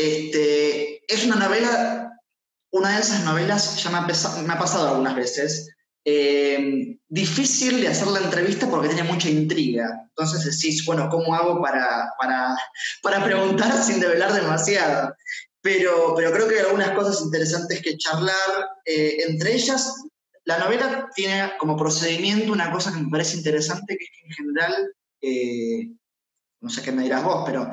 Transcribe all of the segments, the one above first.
Este, es una novela, una de esas novelas ya me ha, pasado algunas veces, eh, difícil de hacer la entrevista porque tiene mucha intriga. Entonces decís, bueno, ¿cómo hago para, preguntar sin develar demasiado? Pero, pero creo que hay algunas cosas interesantes que charlar. Eh, entre ellas, la novela tiene como procedimiento una cosa que me parece interesante, que es que en general, eh, no sé qué me dirás vos, pero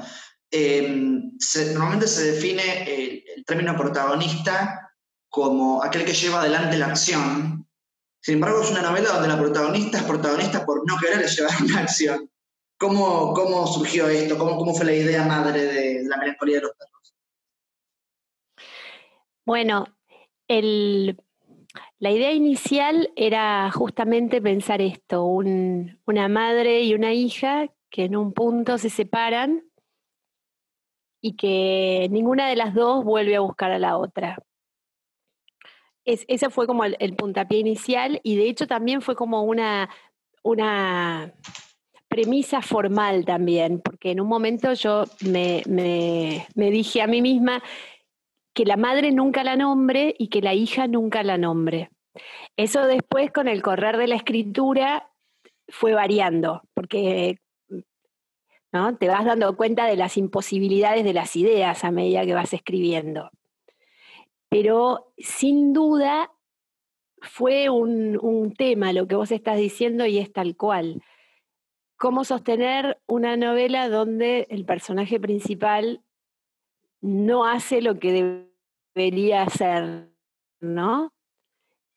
Em, normalmente se define el, término protagonista como aquel que lleva adelante la acción. Sin embargo, es una novela donde la protagonista es protagonista por no querer llevar la acción. ¿Cómo, cómo surgió esto? ¿Cómo, ¿Cómo, fue la idea madre de, la melancolía de los perros? Bueno, la idea inicial era justamente pensar esto, una madre y una hija que en un punto se separan y que ninguna de las dos vuelve a buscar a la otra. ese fue como el, puntapié inicial y de hecho también fue como una, una premisa formal también, porque en un momento yo me, me, dije a mí misma que la madre nunca la nombre y que la hija nunca la nombre. Eso después con el correr de la escritura fue variando, porque te vas dando cuenta de las imposibilidades de las ideas a medida que vas escribiendo. Pero sin duda fue un, tema lo que vos estás diciendo y es tal cual. Cómo sostener una novela donde el personaje principal no hace lo que debería hacer, ¿no?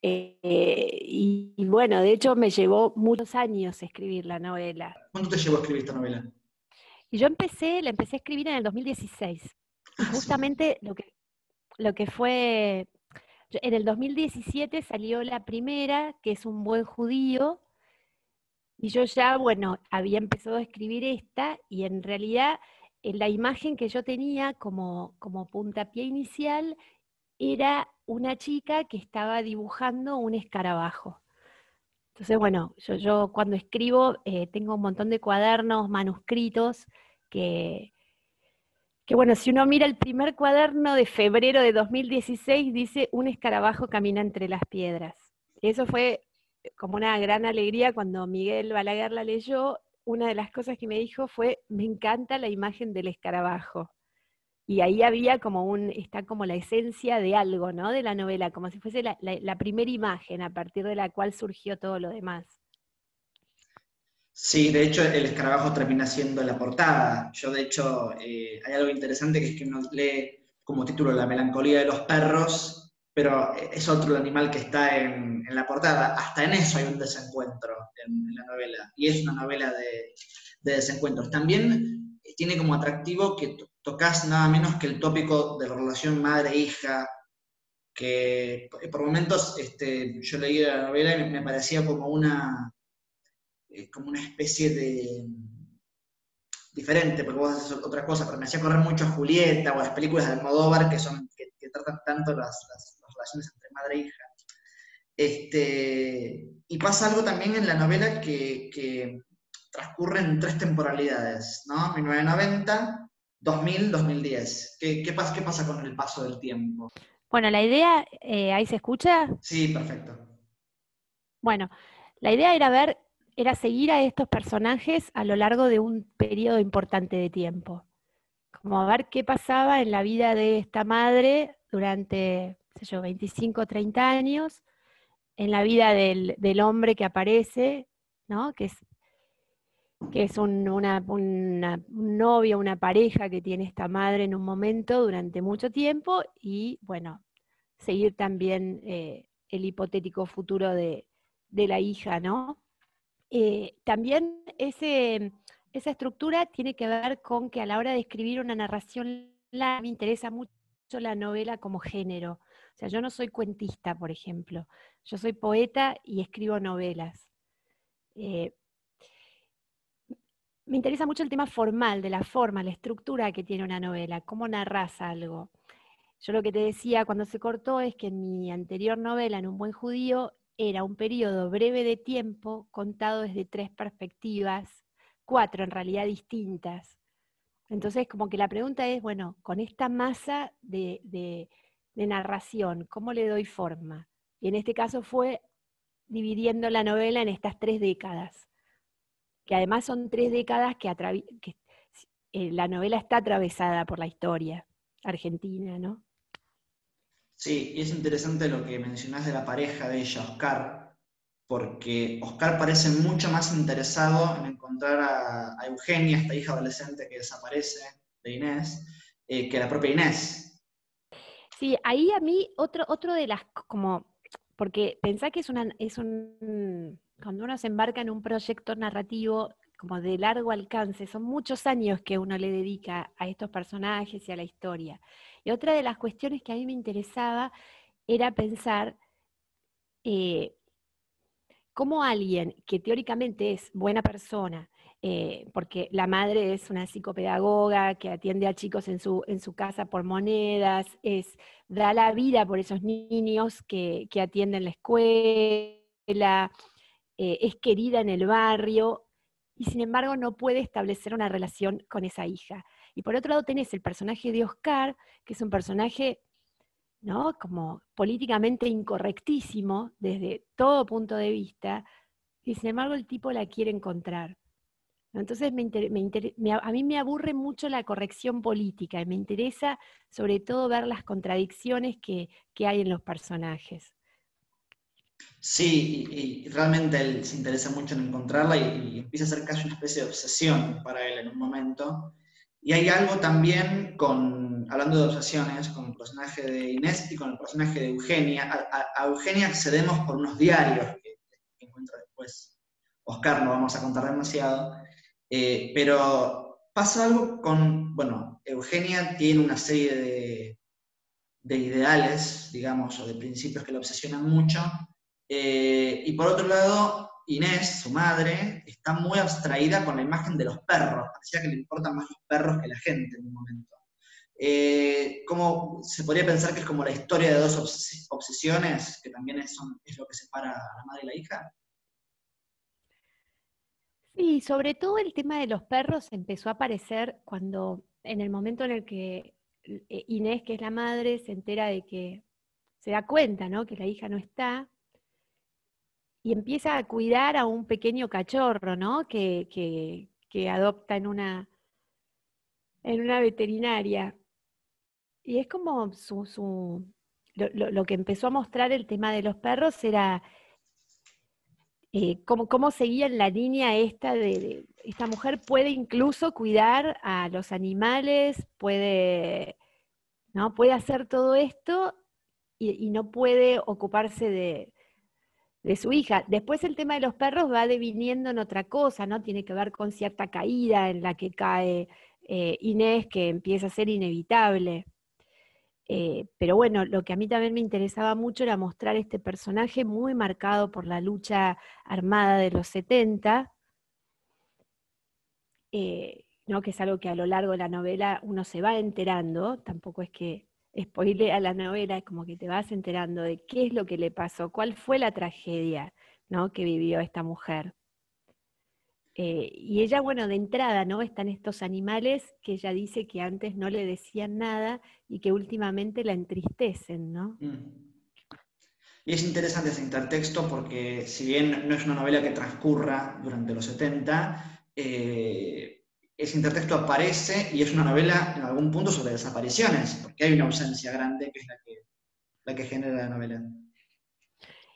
Eh, y, bueno, de hecho me llevó muchos años escribir la novela. ¿Cuánto te llevó a escribir esta novela? Y yo empecé, la empecé a escribir en el 2016. Y justamente lo que, lo que fue, en el 2017 salió la primera, que es un buen judío, y yo ya, bueno, había empezado a escribir esta, y en realidad en la imagen que yo tenía como, como puntapié inicial era una chica que estaba dibujando un escarabajo. Entonces, bueno, yo, cuando escribo eh, tengo un montón de cuadernos, manuscritos, que, que, bueno, si uno mira el primer cuaderno de febrero de 2016, dice un escarabajo camina entre las piedras. Eso fue como una gran alegría cuando Miguel Balaguer la leyó. Una de las cosas que me dijo fue, me encanta la imagen del escarabajo. Y ahí había como un, está como la esencia de algo, ¿no? De la novela, como si fuese la, primera imagen a partir de la cual surgió todo lo demás. Sí, de hecho el escarabajo termina siendo la portada. Yo de hecho eh, hay algo interesante que es que uno lee como título La melancolía de los perros, pero es otro animal que está en, la portada. Hasta en eso hay un desencuentro en, la novela. Y es una novela de, de desencuentros. También tiene como atractivo que tocas nada menos que el tópico de la relación madre-hija, que por momentos este, yo leí la novela y me parecía como una, eh, como una especie de diferente, porque vos haces otra cosa, pero me hacía correr mucho a Julieta o a las películas de Almodóvar que son que, tratan tanto las, relaciones entre madre e hija. Este, y pasa algo también en la novela que, que transcurre en tres temporalidades, ¿no? 1990, 2000, 2010. ¿Qué, qué, pasa, ¿Qué pasa con el paso del tiempo? Bueno, la idea, eh, ¿ahí se escucha? Sí, perfecto. Bueno, la idea era ver, era seguir a estos personajes a lo largo de un periodo importante de tiempo. Como ver qué pasaba en la vida de esta madre durante, sé yo, 25, 30 años, en la vida del, del hombre que aparece, ¿no? Que es que es un, una, una, un novio, una pareja que tiene esta madre en un momento durante mucho tiempo y, bueno, seguir también eh, el hipotético futuro de, la hija, ¿no? Eh, también ese, esa estructura tiene que ver con que a la hora de escribir una narración me interesa mucho la novela como género. O sea, yo no soy cuentista, por ejemplo. Yo soy poeta y escribo novelas. Eh, me interesa mucho el tema formal, de la forma, la estructura que tiene una novela, cómo narras algo. Yo lo que te decía cuando se cortó es que en mi anterior novela, En un buen judío, era un periodo breve de tiempo contado desde tres perspectivas, cuatro en realidad distintas. Entonces, como que la pregunta es, bueno, con esta masa de, de, narración, ¿cómo le doy forma? Y en este caso fue dividiendo la novela en estas tres décadas, que además son tres décadas que, que eh, la novela está atravesada por la historia argentina, ¿no? Sí, y es interesante lo que mencionás de la pareja de ella, Oscar, porque Oscar parece mucho más interesado en encontrar a, Eugenia, esta hija adolescente que desaparece de Inés, eh, que la propia Inés. Sí, ahí a mí otro, otro de las, como, porque pensá que es, una, es un, cuando uno se embarca en un proyecto narrativo como de largo alcance, son muchos años que uno le dedica a estos personajes y a la historia. Y otra de las cuestiones que a mí me interesaba era pensar eh, cómo alguien que teóricamente es buena persona, eh, porque la madre es una psicopedagoga que atiende a chicos en su, en su casa por monedas, es, da la vida por esos niños que, atienden la escuela, eh, es querida en el barrio, y sin embargo no puede establecer una relación con esa hija. Y por otro lado tenés el personaje de Oscar, que es un personaje, ¿no? Como políticamente incorrectísimo desde todo punto de vista, y sin embargo el tipo la quiere encontrar. Entonces a mí me aburre mucho la corrección política y me interesa sobre todo ver las contradicciones que hay en los personajes. Sí, y, realmente él se interesa mucho en encontrarla y, empieza a ser casi una especie de obsesión para él en un momento. Y hay algo también con, hablando de obsesiones, con el personaje de Inés y con el personaje de Eugenia. A, Eugenia accedemos por unos diarios que, encuentra después Oscar, no vamos a contar demasiado. Eh, pero pasa algo con, bueno, Eugenia tiene una serie de, de ideales, digamos, o de principios que la obsesionan mucho, eh, y por otro lado, Inés, su madre, está muy abstraída con la imagen de los perros. Parecía que le importan más los perros que la gente en un momento. Eh, ¿Cómo se podría pensar que es como la historia de dos obsesiones, que también es, es lo que separa a la madre y la hija? Sí, sobre todo el tema de los perros empezó a aparecer cuando, en el momento en el que eh, Inés, que es la madre, se entera de que, se da cuenta, ¿no? Que la hija no está, y empieza a cuidar a un pequeño cachorro, ¿no? Que, adopta en una, en una veterinaria. Y es como su, lo, que empezó a mostrar el tema de los perros era eh, cómo, cómo seguía la línea esta de, esta mujer puede incluso cuidar a los animales, puede, ¿no? puede hacer todo esto y no puede ocuparse de, de su hija. Después el tema de los perros va deviniendo en otra cosa, ¿no? Tiene que ver con cierta caída en la que cae eh, Inés, que empieza a ser inevitable. Eh, pero bueno, lo que a mí también me interesaba mucho era mostrar este personaje muy marcado por la lucha armada de los 70, eh, ¿no? que es algo que a lo largo de la novela uno se va enterando, tampoco es que a la novela, como que te vas enterando de qué es lo que le pasó, cuál fue la tragedia ¿no? que vivió esta mujer. Eh, y ella, bueno, de entrada, ¿no? Están estos animales que ella dice que antes no le decían nada y que últimamente la entristecen, ¿no? Mm. Y es interesante ese intertexto porque si bien no es una novela que transcurra durante los 70, eh, ese intertexto aparece y es una novela en algún punto sobre desapariciones, porque hay una ausencia grande que es la que, genera la novela.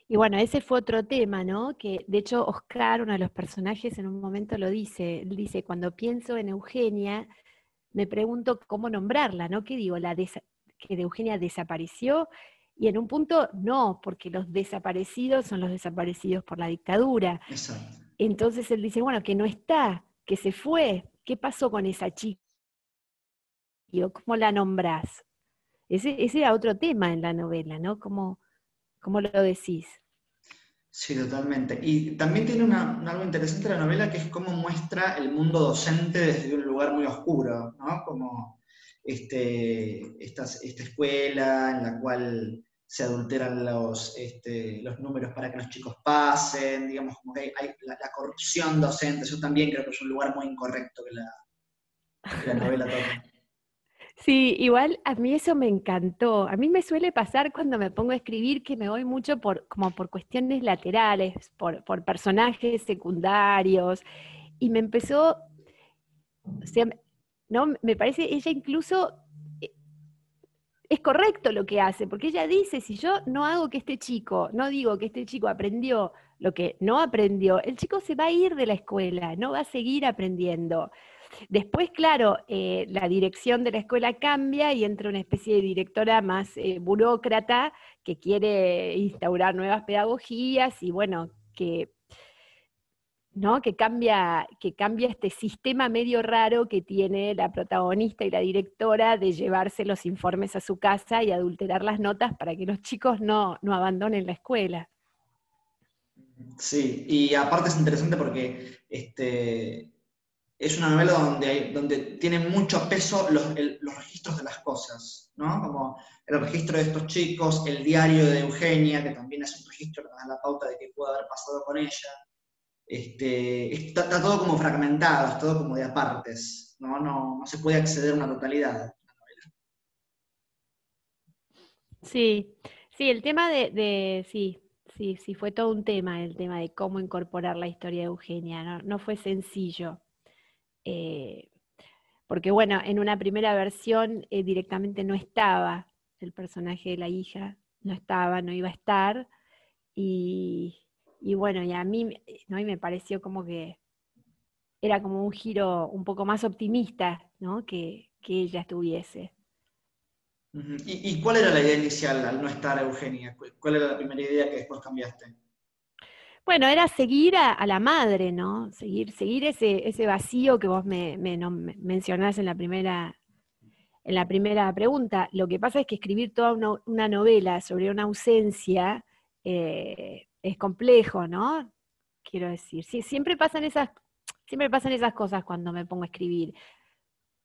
Y bueno, ese fue otro tema, ¿no? Que de hecho Oscar, uno de los personajes, en un momento lo dice, dice, cuando pienso en Eugenia, me pregunto cómo nombrarla, ¿no? ¿Qué digo? La que de Eugenia desapareció y en un punto no, porque los desaparecidos son los desaparecidos por la dictadura. Exacto. Entonces él dice, bueno, que no está, que se fue, ¿Qué pasó con esa chica? ¿Cómo la nombrás? Ese, ese, era otro tema en la novela, ¿no? ¿Cómo, lo decís? Sí, totalmente. Y también tiene algo interesante la novela que es cómo muestra el mundo docente desde un lugar muy oscuro, ¿no? Como este, esta escuela en la cual se adulteran los, este, los números para que los chicos pasen, digamos, como que hay, la, corrupción docente, eso también creo que es un lugar muy incorrecto que la, la novela toca. Sí, igual a mí eso me encantó. A mí me suele pasar cuando me pongo a escribir que me voy mucho por, como por cuestiones laterales, por, por personajes secundarios. Y me empezó, o sea, ¿no? Me parece, ella incluso es correcto lo que hace, porque ella dice, si yo no hago que este chico, no digo que este chico aprendió lo que no aprendió, el chico se va a ir de la escuela, no va a seguir aprendiendo. Después, claro, eh, la dirección de la escuela cambia y entra una especie de directora más eh, burócrata que quiere instaurar nuevas pedagogías y bueno, que, ¿no? que, cambia, que cambia este sistema medio raro que tiene la protagonista y la directora de llevarse los informes a su casa y adulterar las notas para que los chicos no, no abandonen la escuela. Sí, y aparte es interesante porque este, es una novela donde, hay, donde mucho peso los, registros de las cosas, ¿no? Como el registro de estos chicos, el diario de Eugenia, que también es un registro que da la pauta de qué puede haber pasado con ella. Este, está, todo como fragmentado, está todo como de apartes, ¿no? No, se puede acceder a una totalidad. Sí, sí, el tema de, de, sí, sí, sí, fue todo un tema, el tema de cómo incorporar la historia de Eugenia, no, no fue sencillo. Eh, porque bueno, en una primera versión eh, directamente no estaba el personaje de la hija, no estaba, no iba a estar, y, bueno, y a mí ¿no? y me pareció como que era como un giro un poco más optimista ¿no? que, ella estuviese. ¿Y, ¿Y, cuál era la idea inicial al no estar Eugenia? ¿Cuál era la primera idea que después cambiaste? Bueno, era seguir a, la madre, ¿no? Seguir, seguir ese, ese vacío que vos me, mencionás en la primera, en la primera pregunta. Lo que pasa es que escribir toda una, novela sobre una ausencia eh, es complejo, ¿no? Quiero decir, sí, siempre pasan esas, siempre pasan esas cosas cuando me pongo a escribir.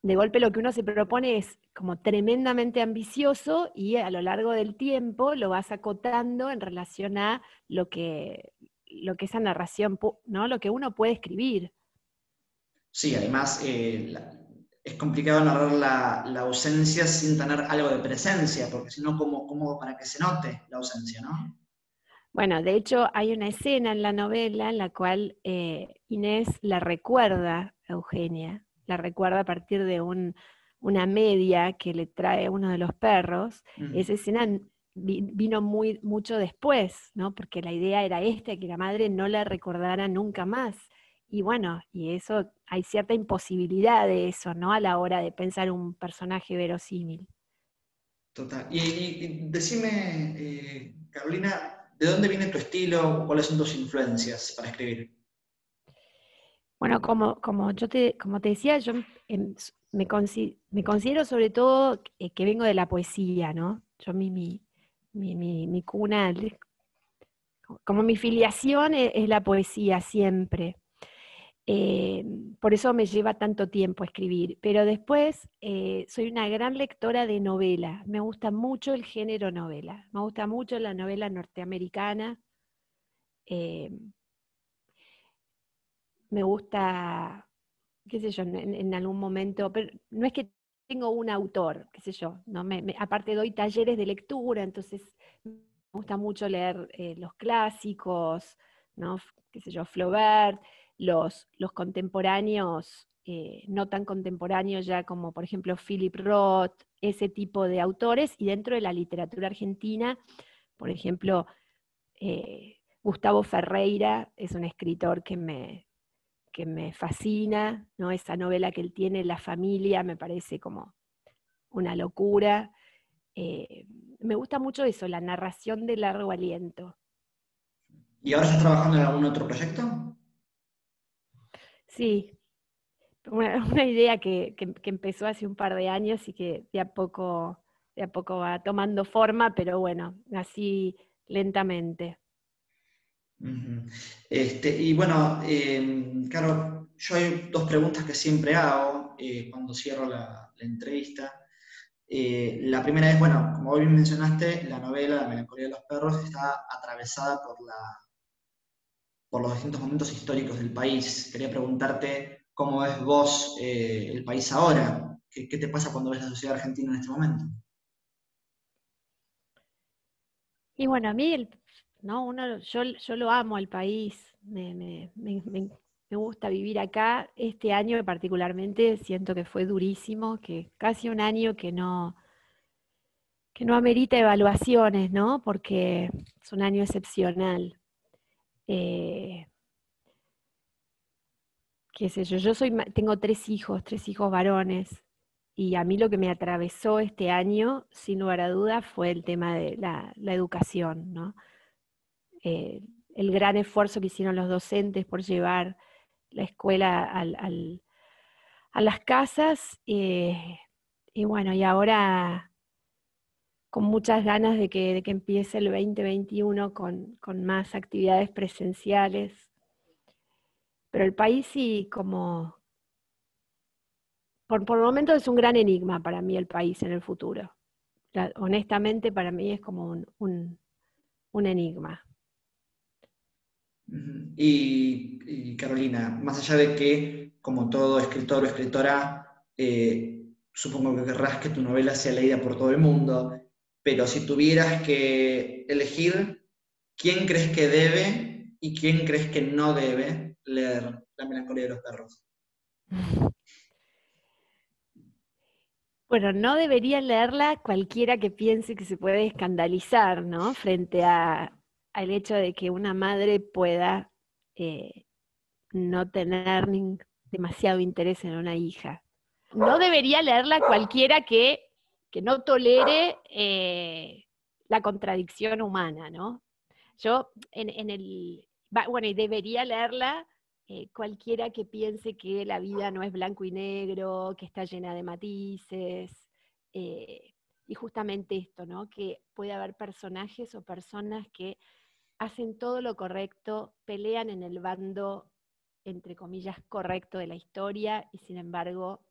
De golpe lo que uno se propone es como tremendamente ambicioso y a lo largo del tiempo lo vas acotando en relación a lo que, lo que esa narración, ¿no? Lo que uno puede escribir. Sí, además eh, es complicado narrar la, ausencia sin tener algo de presencia, porque si no, ¿cómo, para que se note la ausencia, no? Bueno, de hecho hay una escena en la novela en la cual eh, Inés la recuerda a Eugenia, la recuerda a partir de una media que le trae uno de los perros. Esa escena vino muy, mucho después, ¿no? Porque la idea era esta, que la madre no la recordara nunca más. Y bueno, y eso, hay cierta imposibilidad de eso, ¿no? A la hora de pensar un personaje verosímil. Total. Y, decime, eh, Carolina, ¿de dónde viene tu estilo? ¿Cuáles son tus influencias para escribir? Bueno, como, como yo te, como te decía, yo me, considero sobre todo que, vengo de la poesía, ¿no? Yo mi, mi, mi, cuna, como mi filiación e, es, la poesía siempre. Eh, por eso me lleva tanto tiempo escribir. Pero después eh, soy una gran lectora de novela. Me gusta mucho el género novela. Me gusta mucho la novela norteamericana. Eh, me gusta, qué sé yo, en, algún momento, pero no es que tengo un autor, qué sé yo, ¿no? Me, aparte doy talleres de lectura, entonces me gusta mucho leer los clásicos, ¿no? qué sé yo, Flaubert, los, los contemporáneos, eh, no tan contemporáneos ya como por ejemplo Philip Roth, ese tipo de autores, y dentro de la literatura argentina, por ejemplo, eh, Gustavo Ferreira es un escritor que me, que me fascina, ¿no? Esa novela que él tiene, La familia, me parece como una locura. Eh, me gusta mucho eso, la narración de largo aliento. ¿Y ahora estás trabajando en algún otro proyecto? Sí, una, idea que, empezó hace un par de años y que de a poco, de a poco va tomando forma, pero bueno, así lentamente. este, y bueno, eh, claro, yo hay dos preguntas que siempre hago eh, cuando cierro la, entrevista. Eh, la primera es, bueno, como bien mencionaste, la novela La melancolía de los perros está atravesada por, la, por los distintos momentos históricos del país. Quería preguntarte cómo ves vos eh, el país ahora. ¿Qué, te pasa cuando ves la sociedad argentina en este momento? Y bueno, a mí, ¿no? Uno, yo, yo lo amo al país, me, gusta vivir acá. Este año particularmente siento que fue durísimo, que casi un año que no, que no amerita evaluaciones, ¿no? Porque es un año excepcional. Eh, qué sé yo, yo soy, tengo tres hijos, tres hijos varones, y a mí lo que me atravesó este año, sin lugar a dudas, fue el tema de la, educación, ¿no? Eh, el gran esfuerzo que hicieron los docentes por llevar la escuela a las casas, eh, y bueno, y ahora con muchas ganas de que, empiece el 2021 con, más actividades presenciales. Pero el país sí, como... Por, por el momento es un gran enigma para mí el país en el futuro. honestamente, para mí es como un, enigma. Y, Carolina, más allá de que, como todo escritor o escritora, eh, supongo que querrás que tu novela sea leída por todo el mundo, pero si tuvieras que elegir, ¿quién crees que debe y quién crees que no debe leer La melancolía de los perros? Bueno, no debería leerla cualquiera que piense que se puede escandalizar, ¿no? Frente a, al hecho de que una madre pueda eh, no tener demasiado interés en una hija. No debería leerla cualquiera que que no tolere eh, la contradicción humana, ¿no? Yo en, el, bueno, y debería leerla eh, cualquiera que piense que la vida no es blanco y negro, que está llena de matices, eh, y justamente esto, ¿no? Que puede haber personajes o personas que hacen todo lo correcto, pelean en el bando, entre comillas, correcto de la historia, y sin embargo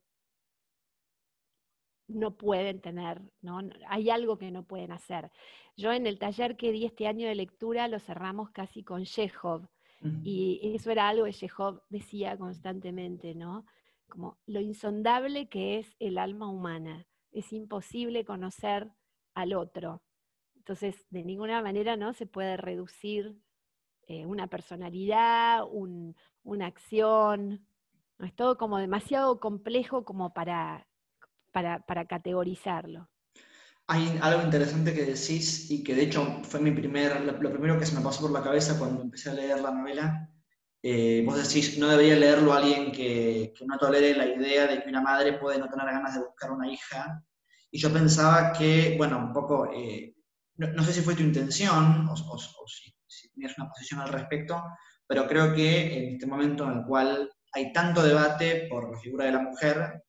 no pueden tener, ¿no? Hay algo que no pueden hacer. Yo en el taller que di este año de lectura lo cerramos casi con Chekhov, y eso era algo que Chekhov decía constantemente, ¿no? Como lo insondable que es el alma humana. Es imposible conocer al otro. Entonces, de ninguna manera no se puede reducir eh, una personalidad, una acción. ¿no? Es todo como demasiado complejo como para para, categorizarlo. Hay algo interesante que decís y que de hecho fue mi primer, lo primero que se me pasó por la cabeza cuando empecé a leer la novela. Eh, vos decís, no debería leerlo alguien que, no tolere la idea de que una madre puede no tener ganas de buscar una hija. Y yo pensaba que, bueno, un poco, eh, no, sé si fue tu intención o, si, si, tenías una posición al respecto, pero creo que en este momento en el cual hay tanto debate por la figura de la mujer,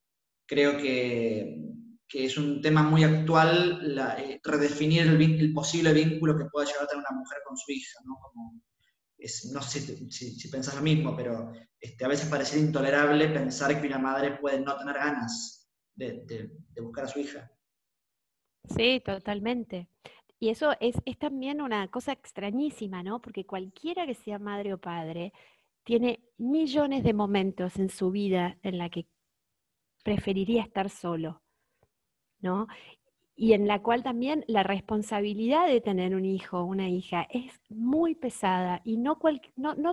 creo que, es un tema muy actual eh, redefinir el, posible vínculo que pueda llegar a tener una mujer con su hija, ¿no? no sé si, pensás lo mismo, pero este, a veces parece intolerable pensar que una madre puede no tener ganas de, buscar a su hija. Sí, totalmente. Y eso es, es, también una cosa extrañísima, ¿no? Porque cualquiera que sea madre o padre tiene millones de momentos en su vida en la que preferiría estar solo, ¿no? Y en la cual también la responsabilidad de tener un hijo o una hija es muy pesada y no,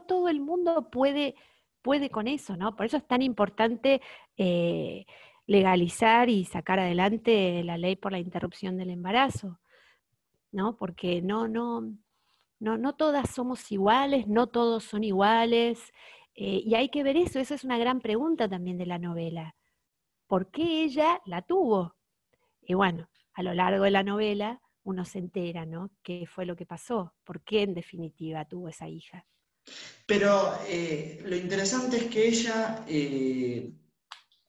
todo el mundo puede, puede con eso, ¿no? Por eso es tan importante eh, legalizar y sacar adelante la ley por la interrupción del embarazo, ¿no? Porque no, no, no, no todas somos iguales, no todos son iguales, eh, y hay que ver eso, esa es una gran pregunta también de la novela por qué ella la tuvo. Y bueno, a lo largo de la novela uno se entera, ¿no? ¿Qué fue lo que pasó? ¿Por qué en definitiva tuvo esa hija? Pero eh, lo interesante es que ella, eh,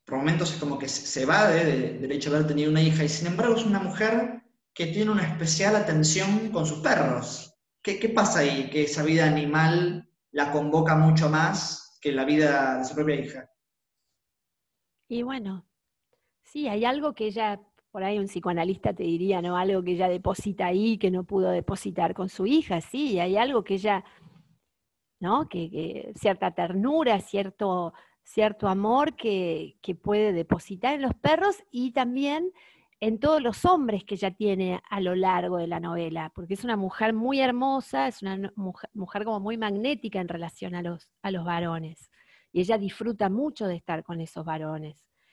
por momentos es como que se va del hecho de haber tenido una hija, y sin embargo es una mujer que tiene una especial atención con sus perros. ¿Qué, qué pasa ahí? Que esa vida animal la convoca mucho más que la vida de su propia hija. Y bueno, sí, hay algo que ella, por ahí un psicoanalista te diría, ¿no? Algo que ella deposita ahí, que no pudo depositar con su hija, sí, hay algo que ella, ¿no? Que, cierta ternura, cierto, cierto amor que, que puede depositar en los perros y también en todos los hombres que ella tiene a lo largo de la novela, porque es una mujer muy hermosa, es una mujer, como muy magnética en relación a los, a los varones. Y ella disfruta mucho de estar con esos varones.